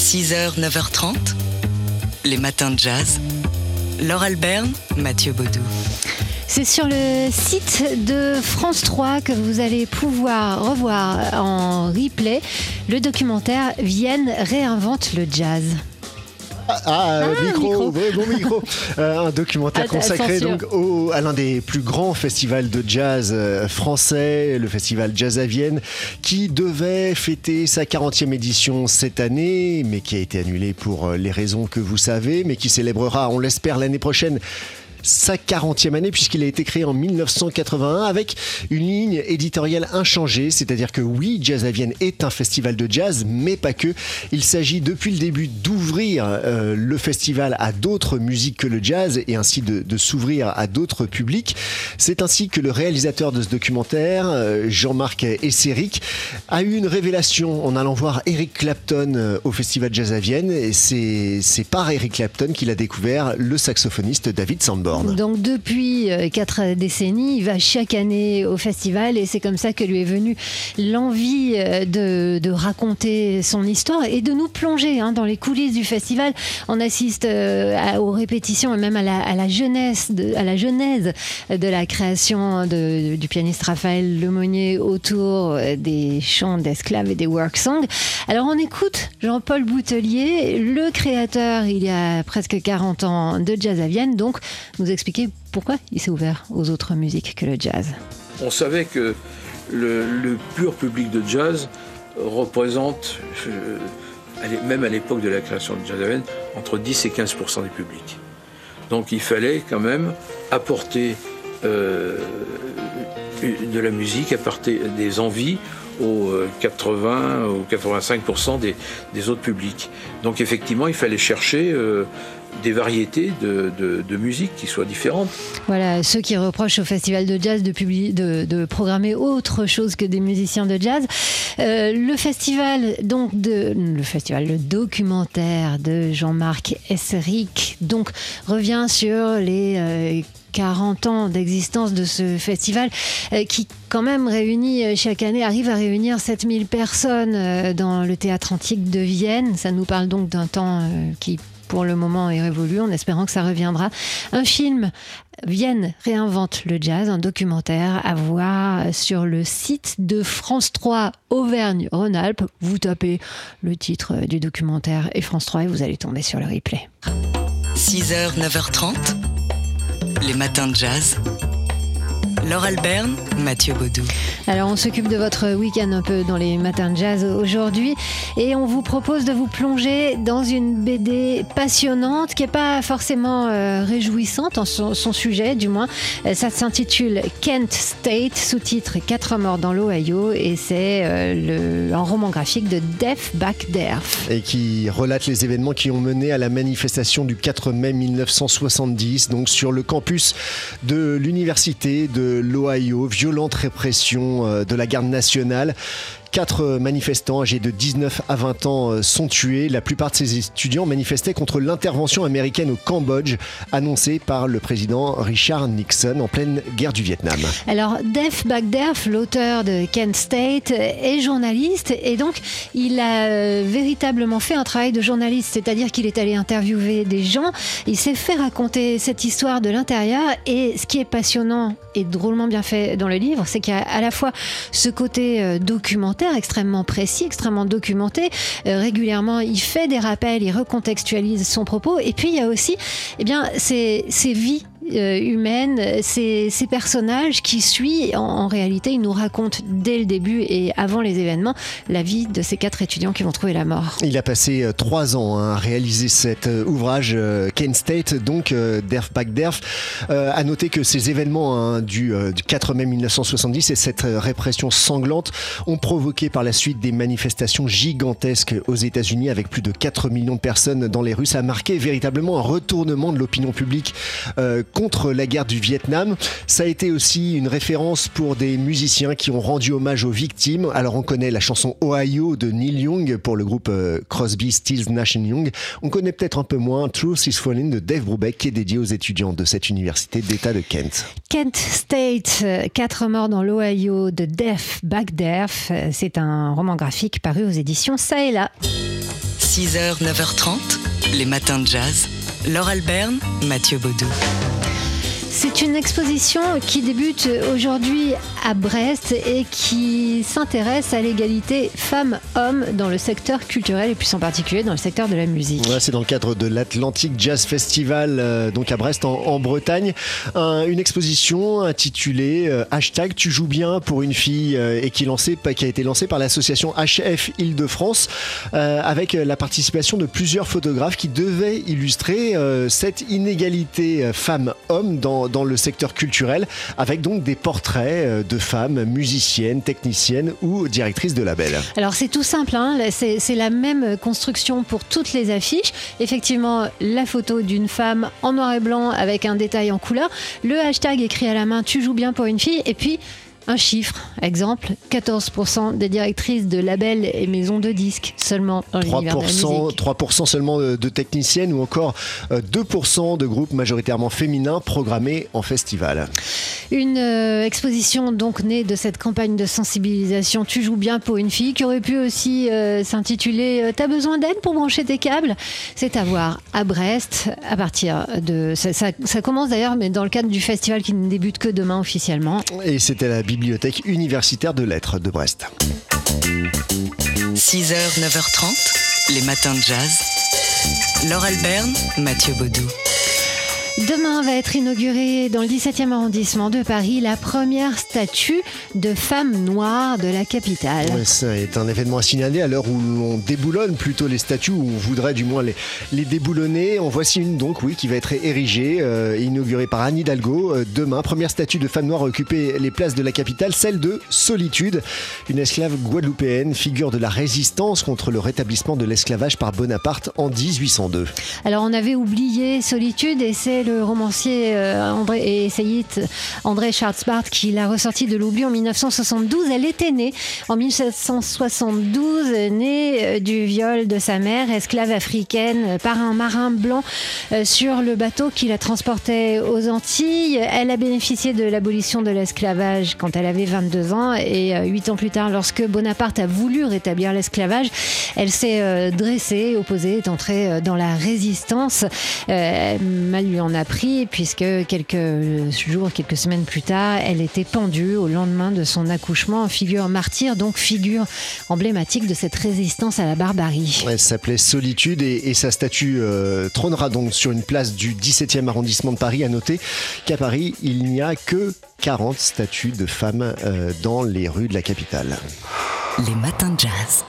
6h, 9h30, les matins de jazz. Laure Alberne, Mathieu Baudou. C'est sur le site de France 3 que vous allez pouvoir revoir en replay le documentaire Vienne réinvente le jazz. Ah, ah, Ah, micro, micro. ouais, bon micro. Euh, un documentaire consacré donc au- à l'un des plus grands festivals de jazz euh, français, le festival Jazz à Vienne, qui devait fêter sa 40e édition cette année, mais qui a été annulé pour euh, les raisons que vous savez, mais qui célébrera, on l'espère, l'année prochaine sa 40e année puisqu'il a été créé en 1981 avec une ligne éditoriale inchangée, c'est-à-dire que oui, Jazz à Vienne est un festival de jazz, mais pas que. Il s'agit depuis le début d'ouvrir euh, le festival à d'autres musiques que le jazz et ainsi de, s'ouvrir à d'autres publics. C'est ainsi que le réalisateur de ce documentaire, euh, Jean-Marc Esseric, a eu une révélation en allant voir Eric Clapton euh, au festival Jazz à Vienne et c'est par Eric Clapton qu'il a découvert le saxophoniste David Donc depuis euh, quatre décennies, il va chaque année au festival et c'est comme ça que lui est venue l'envie euh, de, de raconter son histoire et de nous plonger hein, dans les coulisses du festival. On assiste euh, aux répétitions et même à la, à la jeunesse, de, à la genèse de la création de- du pianiste Raphaël Lemonnier autour des chants d'esclaves et des work songs. Alors on écoute Jean-Paul Boutelier, le créateur il y a presque 40 ans de Jazz à Vienne, donc expliquer pourquoi il s'est ouvert aux autres musiques que le jazz. On savait que le, pur public de jazz représente, euh, même à l'époque de la création de Jazz Vienne, entre 10 et 15% du public. Donc il fallait quand même apporter euh, de la musique, apporter des envies aux euh, 80 ou 85 des, des autres publics. Donc effectivement, il fallait chercher euh, des variétés de, musique qui soient différentes. Voilà, ceux qui reprochent au festival de jazz de, publier, de, programmer autre chose que des musiciens de jazz. Euh, le festival, donc, de, le festival, le documentaire de Jean-Marc Esseric, donc, revient sur les. euh, 40 ans d'existence de ce festival euh, qui quand même réunit euh, chaque année, arrive à réunir 7000 personnes dans le théâtre antique de Vienne. Ça nous parle donc d'un temps qui pour le moment est révolu en espérant que ça reviendra. Un film Vienne réinvente le jazz, un documentaire à voir sur le site de France 3 Auvergne-Rhône-Alpes. Vous tapez le titre du documentaire et France 3 et vous allez tomber sur le replay. 6h, 9h30, les matins de jazz. Laure Alberne, Mathieu Baudou. Alors on s'occupe de votre week-end un peu dans les matins de jazz aujourd'hui et on vous propose de vous plonger dans une BD passionnante qui n'est pas forcément euh, réjouissante en son, son sujet du moins. Euh, ça s'intitule Kent State, sous-titre Quatre morts dans l'Ohio et c'est euh, le- un roman graphique de Def Back Derf. et qui relate les événements qui ont mené à la manifestation du 4 mai 1970, donc sur le campus de l'université de l'Ohio, violente répression euh, de la garde nationale. Quatre manifestants âgés de 19 à 20 ans euh, sont tués. La plupart de ces étudiants manifestaient contre l'intervention américaine au Cambodge annoncée par le président Richard Nixon en pleine guerre du Vietnam. Alors, Def Bagderf, l'auteur de Kent State, est journaliste et donc il a euh, véritablement fait un travail de journaliste, c'est-à-dire qu'il est allé interviewer des gens, il s'est fait raconter cette histoire de l'intérieur et ce qui est passionnant et drôlement bien fait dans le livre, c'est qu'il y a à la fois ce côté euh, extrêmement précis, extrêmement documenté, Euh, régulièrement il fait des rappels, il recontextualise son propos. Et puis il y a aussi eh bien, ces, ces vies humaine, ces, ces personnages qui suivent, en, réalité, ils nous racontent dès le début et avant les événements la vie de ces quatre étudiants qui vont trouver la mort. Il a passé euh, trois ans hein, à réaliser cet euh, ouvrage euh, Kent State, donc euh, Derf Back Derf. Euh, à noter que ces événements hein, du, euh, du 4 mai 1970 et cette euh, répression sanglante ont provoqué par la suite des manifestations gigantesques aux États-Unis avec plus de 4 millions de personnes dans les rues. Ça a marqué véritablement un retournement de l'opinion publique euh, contre la guerre du Vietnam. Ça a été aussi une référence pour des musiciens qui ont rendu hommage aux victimes. Alors on connaît la chanson Ohio de Neil Young pour le groupe euh, Crosby, Stills, Nash Young. On connaît peut-être un peu moins Truth is Falling de Dave Brubeck qui est dédié aux étudiants de cette université d'État de Kent. Kent State, euh, quatre morts dans l'Ohio de Def Back Def. Euh, C'est un roman graphique paru aux éditions Ça et là. 6h, 9h30, les matins de jazz. Laure Alberne, Mathieu Baudou. C'est une exposition qui débute aujourd'hui à Brest et qui s'intéresse à l'égalité femmes-hommes dans le secteur culturel et plus en particulier dans le secteur de la musique. C'est dans le cadre de l'Atlantic Jazz Festival, euh, donc à Brest en, Bretagne. Un- une exposition intitulée euh, Hashtag Tu joues bien pour une fille euh, et qui, a été lancée par l'association HF Île-de-France euh, avec la participation de plusieurs photographes qui devaient illustrer cette inégalité femmes-hommes dans, dans le secteur culturel avec donc des portraits euh, de femmes musiciennes, techniciennes ou directrices de labels. Alors c'est tout simple, hein, c'est la même construction pour toutes les affiches. Effectivement, la photo d'une femme en noir et blanc avec un détail en couleur, le hashtag écrit à la main Tu joues bien pour une fille, et puis un chiffre. Exemple, 14% des directrices de labels et maisons de disques seulement dans l'univers de la 3%, musique. 3% seulement de, de techniciennes ou encore euh, 2% de groupes majoritairement féminins programmés en festival. Une euh, exposition donc née de cette campagne de sensibilisation Tu joues bien pour une fille qui aurait pu aussi euh, s'intituler euh, T'as besoin d'aide pour brancher tes câbles? C'est à voir à Brest à partir de. Ça, ça- ça commence d'ailleurs, mais dans le cadre du festival qui ne débute que demain officiellement. Et c'était la bibliothèque universitaire de lettres de Brest. 6h, 9h30, les matins de jazz. Laure Alberne, Mathieu Baudou. Demain va être inaugurée dans le 17e arrondissement de Paris la première statue de femme noire de la capitale. Ouais, C'est un événement à signaler à l'heure où l'on déboulonne plutôt les statues, où on voudrait du moins les, les déboulonner. En voici une donc, oui, qui va être érigée euh, et inaugurée par Anne Hidalgo. euh, demain, première statue de femme noire à occuper les places de la capitale, celle de Solitude, une esclave guadeloupéenne, figure de la résistance contre le rétablissement de l'esclavage par Bonaparte en 1802. Alors on avait oublié Solitude et c'est le romancier euh, André, et essayiste André Schwarzbart qui l'a ressorti de l'oubli en 1972. Elle était née en 1772, née euh, du viol de sa mère, esclave africaine, euh, par un marin blanc sur le bateau qui la transportait aux Antilles. Elle a bénéficié de l'abolition de l'esclavage quand elle avait 22 ans et euh, huit ans plus tard, lorsque Bonaparte a voulu rétablir l'esclavage, elle s'est dressée, opposée, est entrée dans la résistance. Mal lui en a pris puisque quelques jours, quelques semaines plus tard, elle était pendue au lendemain de son accouchement, figure martyre, donc figure emblématique de cette résistance à la barbarie. Elle s'appelait Solitude et, et sa statue euh, trônera donc sur une place du 17e arrondissement de Paris. À noter qu'à Paris, il n'y a que 40 statues de femmes euh, dans les rues de la capitale. Les matins de jazz.